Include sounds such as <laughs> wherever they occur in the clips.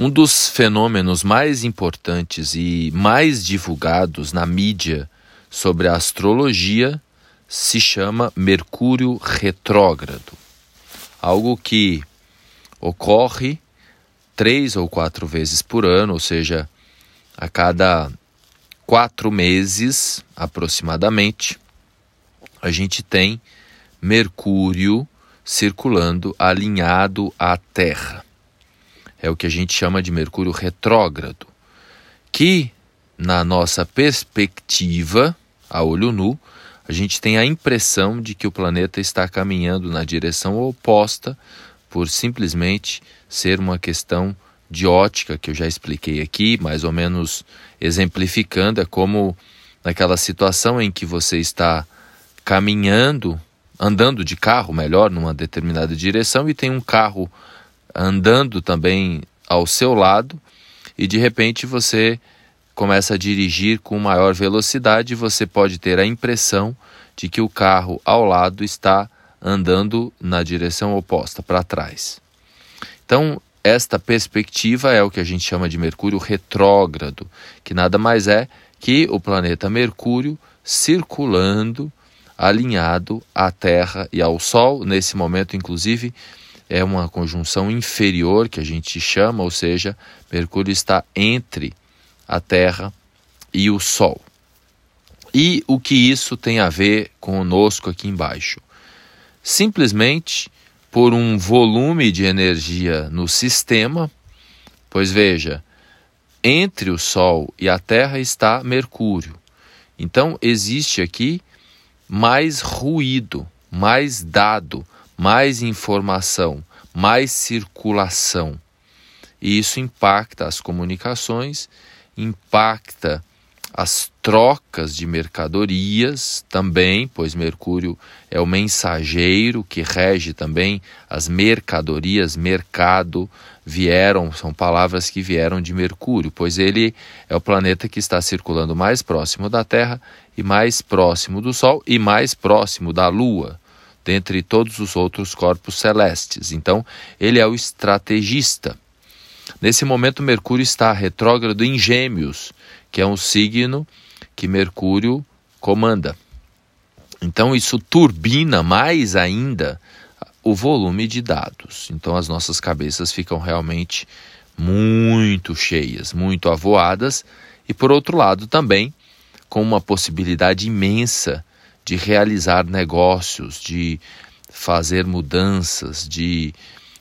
Um dos fenômenos mais importantes e mais divulgados na mídia sobre a astrologia se chama Mercúrio retrógrado. Algo que ocorre três ou quatro vezes por ano, ou seja, a cada quatro meses aproximadamente, a gente tem Mercúrio circulando alinhado à Terra. É o que a gente chama de Mercúrio retrógrado, que, na nossa perspectiva, a olho nu, a gente tem a impressão de que o planeta está caminhando na direção oposta por simplesmente ser uma questão de ótica que eu já expliquei aqui, mais ou menos exemplificando, é como naquela situação em que você está caminhando andando de carro, melhor, numa determinada direção e tem um carro andando também ao seu lado e de repente você começa a dirigir com maior velocidade, você pode ter a impressão de que o carro ao lado está andando na direção oposta, para trás. Então, esta perspectiva é o que a gente chama de Mercúrio retrógrado, que nada mais é que o planeta Mercúrio circulando alinhado à Terra e ao Sol. Nesse momento, inclusive, é uma conjunção inferior que a gente chama, ou seja, Mercúrio está entre a Terra e o Sol. E o que isso tem a ver conosco aqui embaixo? Simplesmente por um volume de energia no sistema, pois veja, entre o Sol e a Terra está Mercúrio. Então existe aqui mais ruído, mais dado, mais informação, mais circulação. E isso impacta as comunicações, impacta as trocas de mercadorias também, pois Mercúrio é o mensageiro que rege também as mercadorias, mercado, vieram, são palavras que vieram de Mercúrio, pois ele é o planeta que está circulando mais próximo da Terra e mais próximo do Sol e mais próximo da Lua, dentre todos os outros corpos celestes. Então, ele é o estrategista. Nesse momento, Mercúrio está retrógrado em Gêmeos, que é um signo que Mercúrio comanda. Então, isso turbina mais ainda o volume de dados. Então, as nossas cabeças ficam realmente muito cheias, muito avoadas, e por outro lado, também com uma possibilidade imensa de realizar negócios, de fazer mudanças, de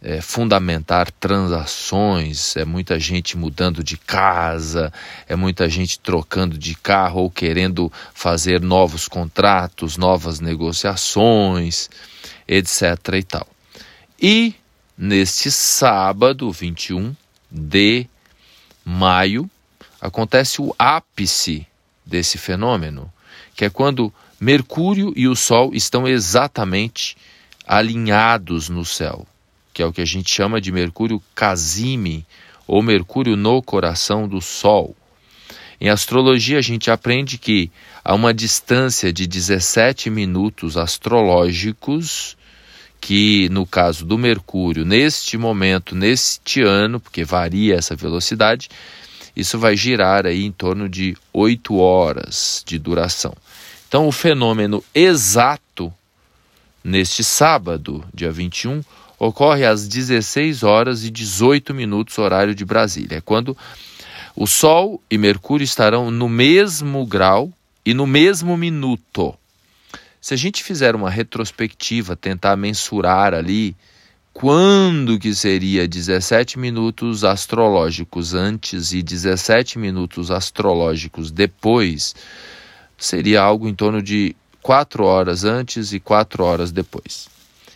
é, fundamentar transações, é muita gente mudando de casa, é muita gente trocando de carro ou querendo fazer novos contratos, novas negociações, etc. e tal. E neste sábado, 21 de maio, acontece o ápice desse fenômeno, que é quando Mercúrio e o Sol estão exatamente alinhados no céu que é o que a gente chama de Mercúrio Casime, ou Mercúrio no coração do Sol. Em astrologia, a gente aprende que a uma distância de 17 minutos astrológicos, que no caso do Mercúrio, neste momento, neste ano, porque varia essa velocidade, isso vai girar aí em torno de 8 horas de duração. Então, o fenômeno exato neste sábado, dia 21, ocorre às 16 horas e 18 minutos, horário de Brasília. É quando o Sol e Mercúrio estarão no mesmo grau e no mesmo minuto. Se a gente fizer uma retrospectiva, tentar mensurar ali quando que seria 17 minutos astrológicos antes e 17 minutos astrológicos depois, seria algo em torno de 4 horas antes e 4 horas depois.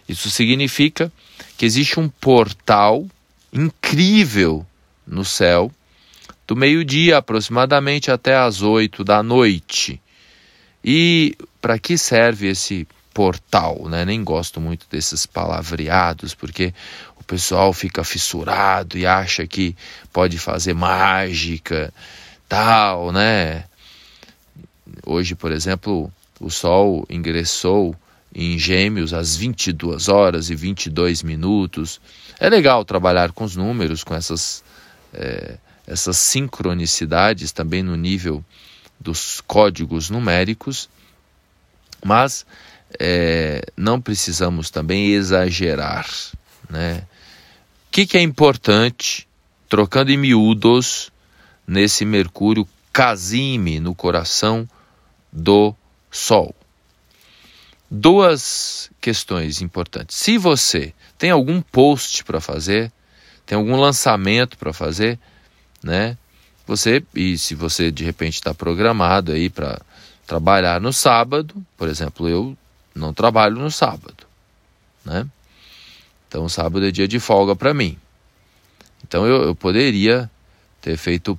Isso significa que existe um portal incrível no céu, do meio-dia aproximadamente até as oito da noite. E para que serve esse portal? Né? Nem gosto muito desses palavreados, porque o pessoal fica fissurado e acha que pode fazer mágica, tal, né? Hoje, por exemplo, o Sol ingressou em Gêmeos às 22 horas e 22 minutos. É legal trabalhar com os números, com essas é, essas sincronicidades também no nível dos códigos numéricos, mas é, não precisamos também exagerar. Né? O que, que é importante, trocando em miúdos, nesse Mercúrio casime no coração do Sol? Duas questões importantes. Se você tem algum post para fazer, tem algum lançamento para fazer, né? Você e se você de repente está programado aí para trabalhar no sábado, por exemplo, eu não trabalho no sábado, né? Então sábado é dia de folga para mim. Então eu, eu poderia ter feito o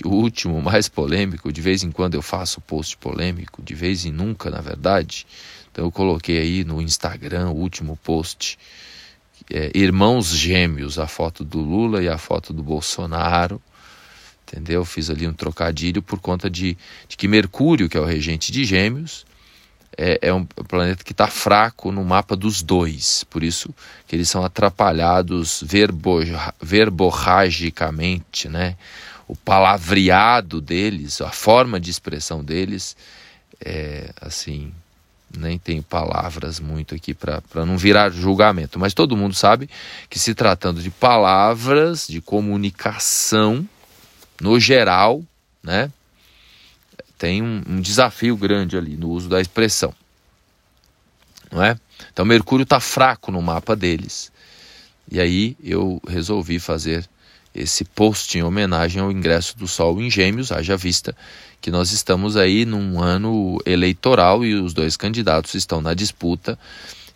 post, o último mais polêmico. De vez em quando eu faço post polêmico, de vez em nunca, na verdade. Então eu coloquei aí no Instagram o último post é, irmãos gêmeos, a foto do Lula e a foto do Bolsonaro, entendeu? Fiz ali um trocadilho por conta de, de que Mercúrio, que é o regente de gêmeos, é, é um planeta que está fraco no mapa dos dois, por isso que eles são atrapalhados verbo, verborragicamente, né? O palavreado deles, a forma de expressão deles, é assim, nem tenho palavras muito aqui para não virar julgamento, mas todo mundo sabe que se tratando de palavras, de comunicação, no geral, né, tem um, um desafio grande ali no uso da expressão, não é? Então Mercúrio está fraco no mapa deles, e aí eu resolvi fazer esse post em homenagem ao ingresso do Sol em Gêmeos, haja vista que nós estamos aí num ano eleitoral e os dois candidatos estão na disputa.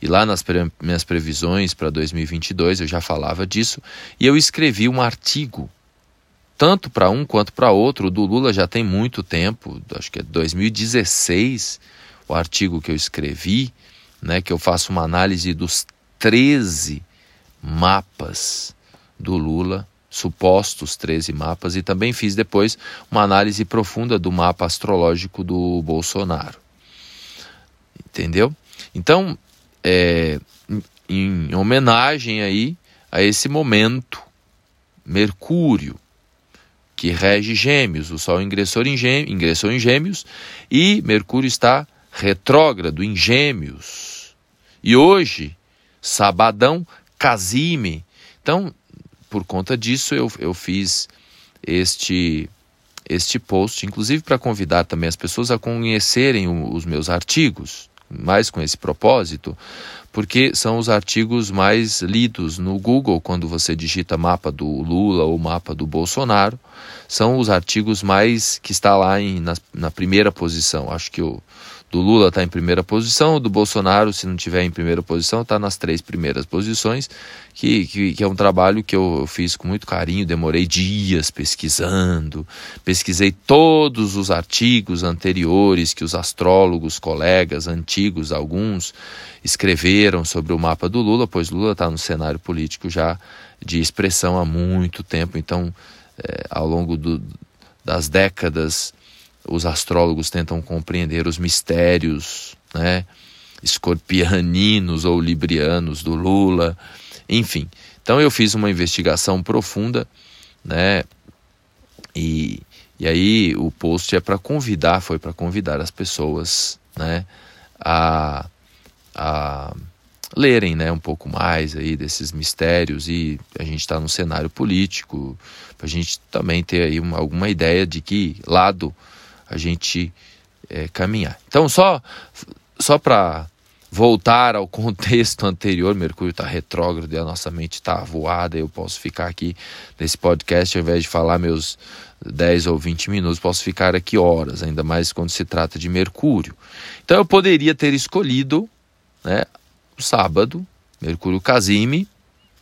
E lá nas pre minhas previsões para 2022 eu já falava disso e eu escrevi um artigo tanto para um quanto para outro. O do Lula já tem muito tempo, acho que é 2016 o artigo que eu escrevi, né, que eu faço uma análise dos 13 mapas do Lula supostos 13 mapas e também fiz depois uma análise profunda do mapa astrológico do Bolsonaro. Entendeu? Então, é, em, em homenagem aí a esse momento, Mercúrio, que rege Gêmeos, o Sol ingressou em, Gêmeos, ingressou em Gêmeos e Mercúrio está retrógrado em Gêmeos. E hoje, sabadão, Casime. Então, por conta disso eu, eu fiz este este post, inclusive para convidar também as pessoas a conhecerem o, os meus artigos, mais com esse propósito, porque são os artigos mais lidos no Google quando você digita mapa do Lula ou mapa do Bolsonaro, são os artigos mais que está lá em, na, na primeira posição. Acho que o do Lula está em primeira posição, do Bolsonaro, se não tiver em primeira posição, está nas três primeiras posições, que, que, que, é um trabalho que eu, fiz com muito carinho, demorei dias pesquisando, pesquisei todos os artigos anteriores que os astrólogos, colegas antigos, alguns, escreveram sobre o mapa do Lula, pois Lula está no cenário político já de expressão há muito tempo, então, é, ao longo do, das décadas os astrólogos tentam compreender os mistérios, né, escorpianinos ou librianos do Lula, enfim. Então eu fiz uma investigação profunda, né, e, e aí o post é para convidar, foi para convidar as pessoas, né, a, a lerem né, um pouco mais aí desses mistérios e a gente está no cenário político, para a gente também ter aí uma, alguma ideia de que lado a gente é, caminhar. Então, só, só para voltar ao <laughs> contexto anterior, Mercúrio está retrógrado e a nossa mente está voada, eu posso ficar aqui nesse podcast, ao invés de falar meus 10 ou 20 minutos, posso ficar aqui horas, ainda mais quando se trata de Mercúrio. Então eu poderia ter escolhido né, o sábado, Mercúrio Casime,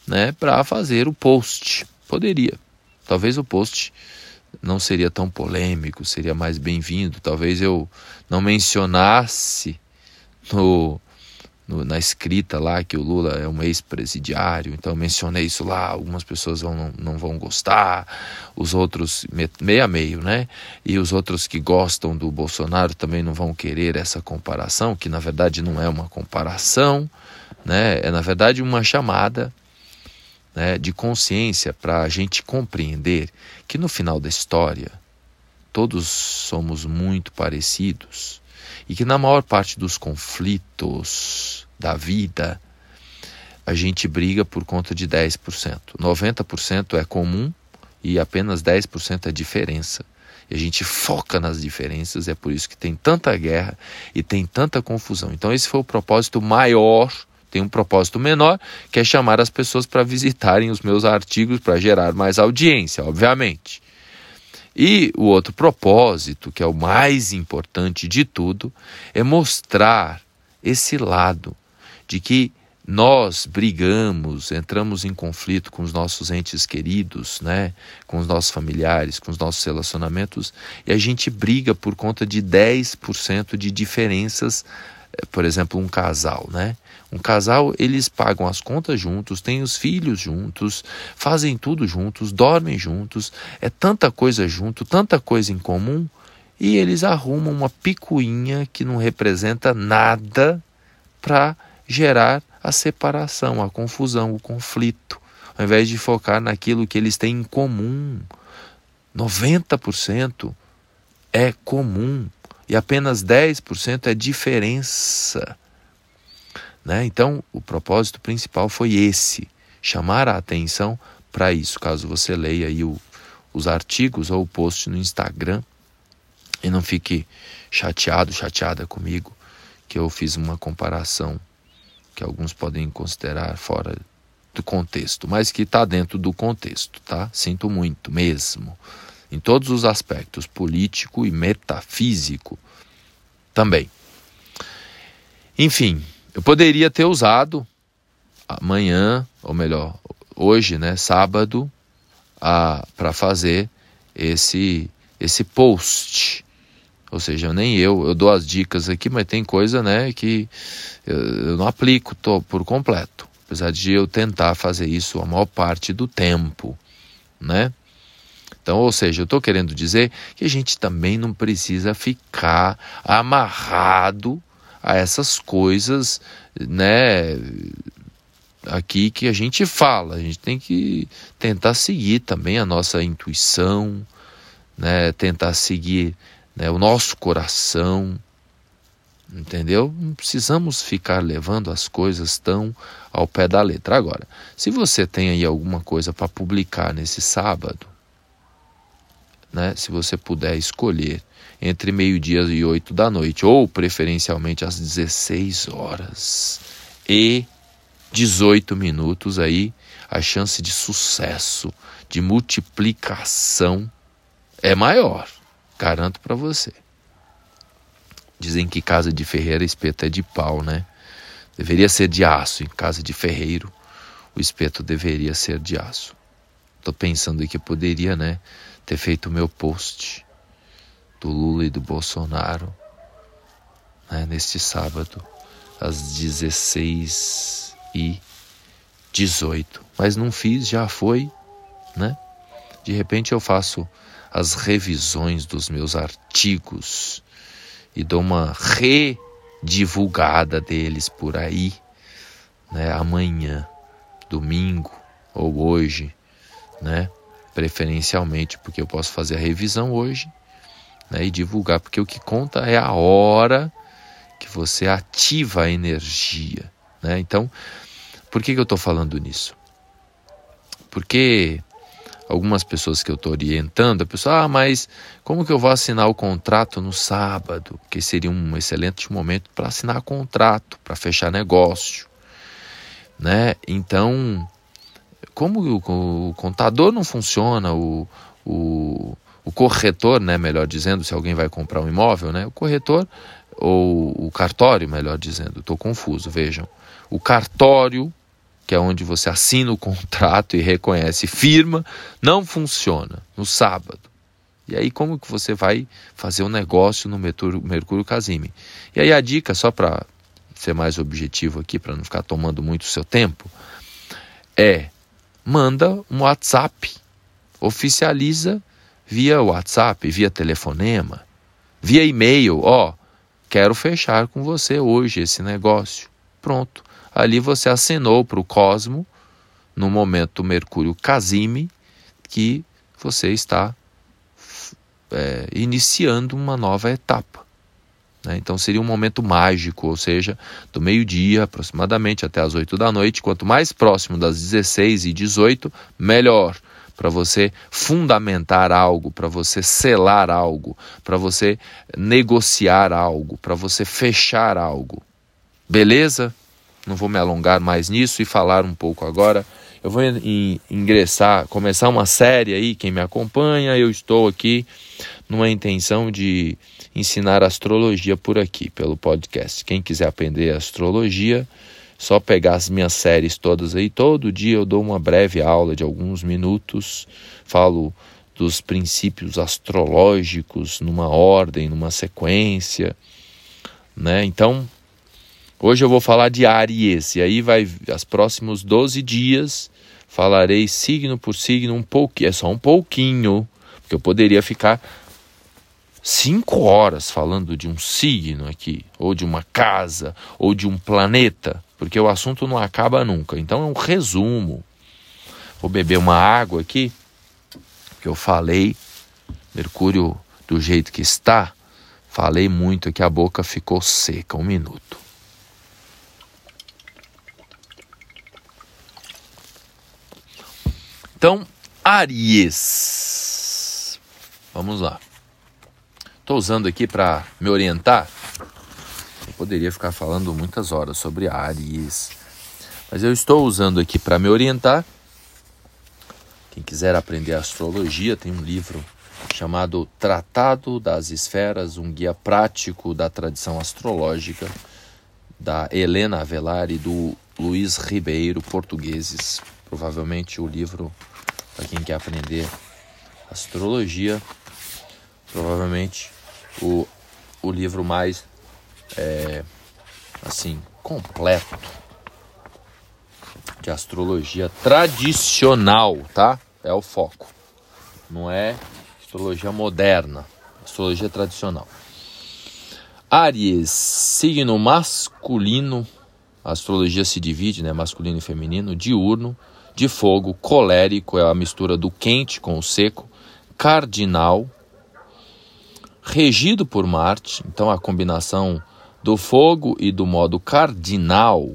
né, para fazer o post. Poderia. Talvez o post não seria tão polêmico, seria mais bem-vindo. Talvez eu não mencionasse no, no, na escrita lá que o Lula é um ex-presidiário, então mencionei isso lá. Algumas pessoas vão, não, não vão gostar, os outros, meio a meio, né? E os outros que gostam do Bolsonaro também não vão querer essa comparação, que na verdade não é uma comparação, né? É na verdade uma chamada né, de consciência para a gente compreender que no final da história todos somos muito parecidos e que na maior parte dos conflitos da vida a gente briga por conta de 10%. 90% é comum e apenas 10% é diferença. E a gente foca nas diferenças, é por isso que tem tanta guerra e tem tanta confusão. Então, esse foi o propósito maior. Tem um propósito menor, que é chamar as pessoas para visitarem os meus artigos para gerar mais audiência, obviamente. E o outro propósito, que é o mais importante de tudo, é mostrar esse lado de que nós brigamos, entramos em conflito com os nossos entes queridos, né? com os nossos familiares, com os nossos relacionamentos, e a gente briga por conta de 10% de diferenças, por exemplo, um casal, né? Um casal, eles pagam as contas juntos, têm os filhos juntos, fazem tudo juntos, dormem juntos, é tanta coisa junto, tanta coisa em comum, e eles arrumam uma picuinha que não representa nada para gerar a separação, a confusão, o conflito, ao invés de focar naquilo que eles têm em comum. 90% é comum e apenas 10% é diferença. Né? Então, o propósito principal foi esse: chamar a atenção para isso. Caso você leia aí o, os artigos ou o post no Instagram e não fique chateado, chateada comigo, que eu fiz uma comparação que alguns podem considerar fora do contexto, mas que está dentro do contexto, tá? Sinto muito mesmo. Em todos os aspectos, político e metafísico também. Enfim, eu poderia ter usado amanhã, ou melhor, hoje, né, sábado, para fazer esse esse post. Ou seja, nem eu, eu dou as dicas aqui, mas tem coisa, né, que eu, não aplico tô, por completo. Apesar de eu tentar fazer isso a maior parte do tempo, né? Então, ou seja, eu estou querendo dizer que a gente também não precisa ficar amarrado a essas coisas, né? Aqui que a gente fala, a gente tem que tentar seguir também a nossa intuição, né? Tentar seguir né? o nosso coração, entendeu? Não precisamos ficar levando as coisas tão ao pé da letra. Agora, se você tem aí alguma coisa para publicar nesse sábado, né? Se você puder escolher entre meio-dia e oito da noite, ou preferencialmente às 16 horas e 18 minutos aí, a chance de sucesso, de multiplicação é maior, garanto para você. Dizem que casa de ferreiro espeto é de pau, né? Deveria ser de aço, em casa de ferreiro o espeto deveria ser de aço. Tô pensando que poderia, né, ter feito o meu post do Lula e do Bolsonaro né, neste sábado, às 16 e 18. Mas não fiz, já foi, né? De repente eu faço as revisões dos meus artigos e dou uma redivulgada deles por aí, né? Amanhã, domingo ou hoje, né? Preferencialmente porque eu posso fazer a revisão hoje né, e divulgar, porque o que conta é a hora que você ativa a energia. Né? Então, por que, que eu estou falando nisso? Porque algumas pessoas que eu estou orientando, a pessoa, ah, mas como que eu vou assinar o contrato no sábado? Que seria um excelente momento para assinar contrato, para fechar negócio. Né? Então, como o, o contador não funciona, o, o, o corretor, né, melhor dizendo, se alguém vai comprar um imóvel, né, o corretor ou o cartório, melhor dizendo, estou confuso, vejam. O cartório, que é onde você assina o <laughs> contrato e reconhece firma, não funciona no sábado. E aí como que você vai fazer um negócio no Mercúrio, Mercúrio Casime? E aí a dica, só para ser mais objetivo aqui, para não ficar tomando muito seu tempo, é manda um WhatsApp, oficializa via WhatsApp, via telefonema, via e-mail, ó, quero fechar com você hoje esse negócio. Pronto. Ali você assinou para o Cosmo, no momento Mercúrio Casime que você está é, iniciando uma nova etapa. Né? Então seria um momento mágico, ou seja, do meio-dia aproximadamente até as 8 da noite. Quanto mais próximo das 16 e 18, melhor para você fundamentar algo, para você selar algo, para você negociar algo, para você fechar algo. Beleza? Não vou me alongar mais nisso e falar um pouco agora. Eu vou ingressar, começar uma série aí, quem me acompanha, eu estou aqui numa intenção de ensinar astrologia por aqui, pelo podcast. Quem quiser aprender astrologia, só pegar as minhas séries todas aí. Todo dia eu dou uma breve aula de alguns minutos, falo dos princípios astrológicos numa ordem, numa sequência, né? Então, hoje eu vou falar de Aries, e aí vai os próximos 12 dias falarei signo por signo um pouquinho, é só um pouquinho, porque eu poderia ficar cinco horas falando de um signo aqui, ou de uma casa, ou de um planeta, porque o assunto não acaba nunca. Então é um resumo. Vou beber uma água aqui, que eu falei, Mercúrio do jeito que está, falei muito que a boca ficou seca. Um minuto. Então, Aries. Vamos lá. Estou usando aqui para me orientar eu poderia ficar falando muitas horas sobre Ares, mas eu estou usando aqui para me orientar. Quem quiser aprender astrologia, tem um livro chamado Tratado das Esferas, um guia prático da tradição astrológica, da Helena Avelar e do Luiz Ribeiro, portugueses. Provavelmente o livro para quem quer aprender astrologia, provavelmente o, o livro mais é, assim, completo de astrologia tradicional, tá? É o foco. Não é astrologia moderna, astrologia tradicional. Aries, signo masculino. A astrologia se divide, né, masculino e feminino, diurno, de fogo, colérico, é a mistura do quente com o seco, cardinal, regido por Marte, então a combinação do fogo e do modo cardinal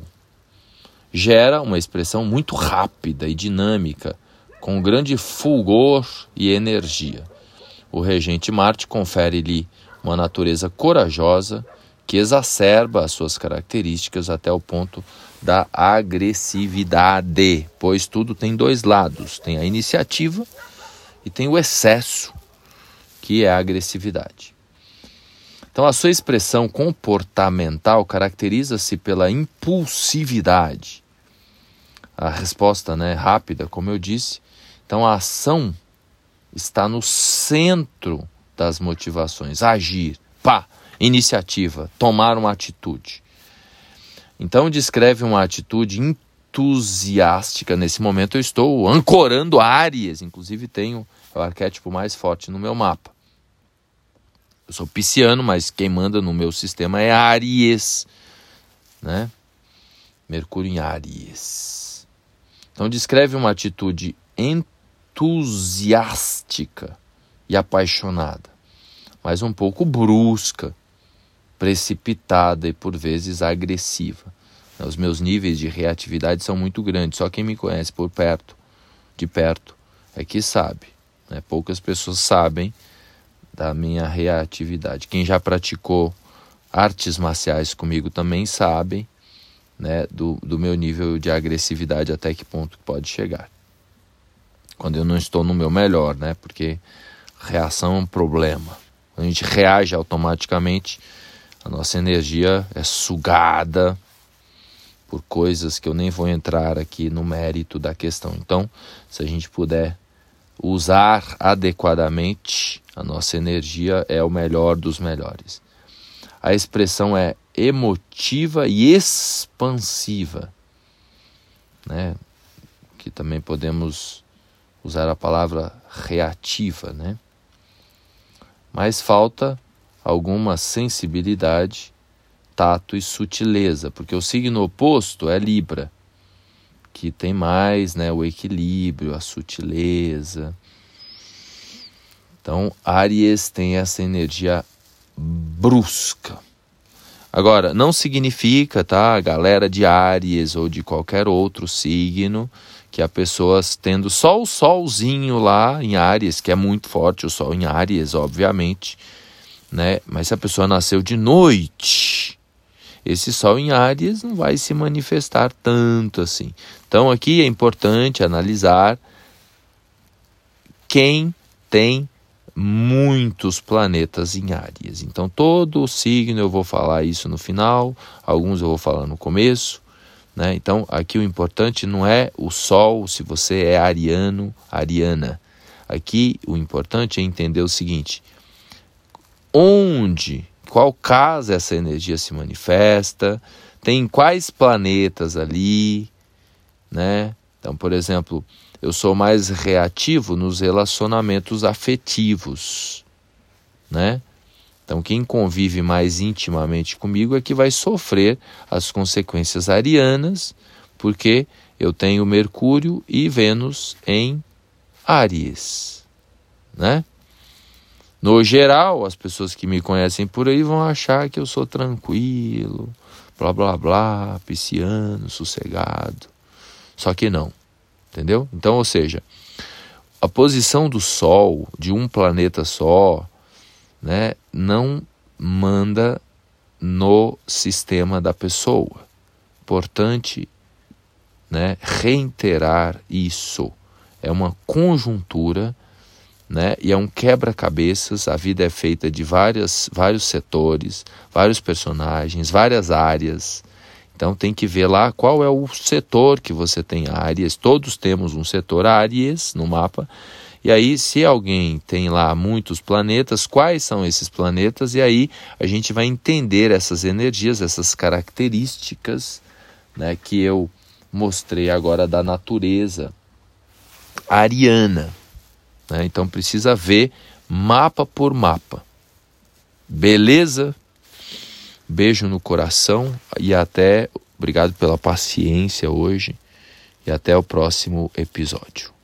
gera uma expressão muito rápida e dinâmica, com grande fulgor e energia. O regente Marte confere-lhe uma natureza corajosa que exacerba as suas características até o ponto da agressividade, pois tudo tem dois lados: tem a iniciativa e tem o excesso, que é a agressividade. Então, a sua expressão comportamental caracteriza-se pela impulsividade. A resposta né, rápida, como eu disse. Então, a ação está no centro das motivações. Agir, pá, iniciativa, tomar uma atitude. Então, descreve uma atitude entusiástica. Nesse momento, eu estou ancorando Áries, inclusive tenho o arquétipo mais forte no meu mapa. Eu sou pisciano, mas quem manda no meu sistema é Aries, né? Mercúrio em Aries. Então descreve uma atitude entusiástica e apaixonada, mas um pouco brusca, precipitada e por vezes agressiva. Os meus níveis de reatividade são muito grandes, só quem me conhece por perto, de perto, é que sabe. Né? Poucas pessoas sabem da minha reatividade. Quem já praticou artes marciais comigo também sabe né, do, do meu nível de agressividade até que ponto pode chegar. Quando eu não estou no meu melhor, né? Porque reação é um problema. Quando a gente reage automaticamente, a nossa energia é sugada por coisas que eu nem vou entrar aqui no mérito da questão. Então, se a gente puder usar adequadamente a nossa energia é o melhor dos melhores. A expressão é emotiva e expansiva, né? Que também podemos usar a palavra reativa, né? Mas falta alguma sensibilidade, tato e sutileza, porque o signo oposto é Libra, que tem mais né, o equilíbrio, a sutileza. Então, Aries tem essa energia brusca. Agora, não significa, tá, galera de Aries ou de qualquer outro signo, que a pessoa tendo só o solzinho lá em Aries, que é muito forte o sol em Aries, obviamente, né? Mas se a pessoa nasceu de noite, esse sol em Aries não vai se manifestar tanto assim. Então aqui é importante analisar quem tem muitos planetas em Áries. Então, todo o signo eu vou falar isso no final, alguns eu vou falar no começo. Né? Então, aqui o importante não é o Sol, se você é ariano, ariana. Aqui o importante é entender o seguinte: onde, qual casa essa energia se manifesta, tem quais planetas ali, né? Então, por exemplo, eu sou mais reativo nos relacionamentos afetivos, né? Então, quem convive mais intimamente comigo é que vai sofrer as consequências arianas, porque eu tenho Mercúrio e Vênus em Áries, né? No geral, as pessoas que me conhecem por aí vão achar que eu sou tranquilo, blá blá blá, pisciano, sossegado. Só que não. Entendeu? Então, ou seja, a posição do Sol, de um planeta só, né, não manda no sistema da pessoa. Importante né, reiterar isso. É uma conjuntura né, e é um quebra-cabeças. A vida é feita de várias, vários setores, vários personagens, várias áreas. Então tem que ver lá qual é o setor que você tem áreas. Todos temos um setor áreas no mapa. E aí, se alguém tem lá muitos planetas, quais são esses planetas? E aí a gente vai entender essas energias, essas características né, que eu mostrei agora da natureza ariana. Né? Então precisa ver mapa por mapa. Beleza? Beijo no coração e até. Obrigado pela paciência hoje e até o próximo episódio.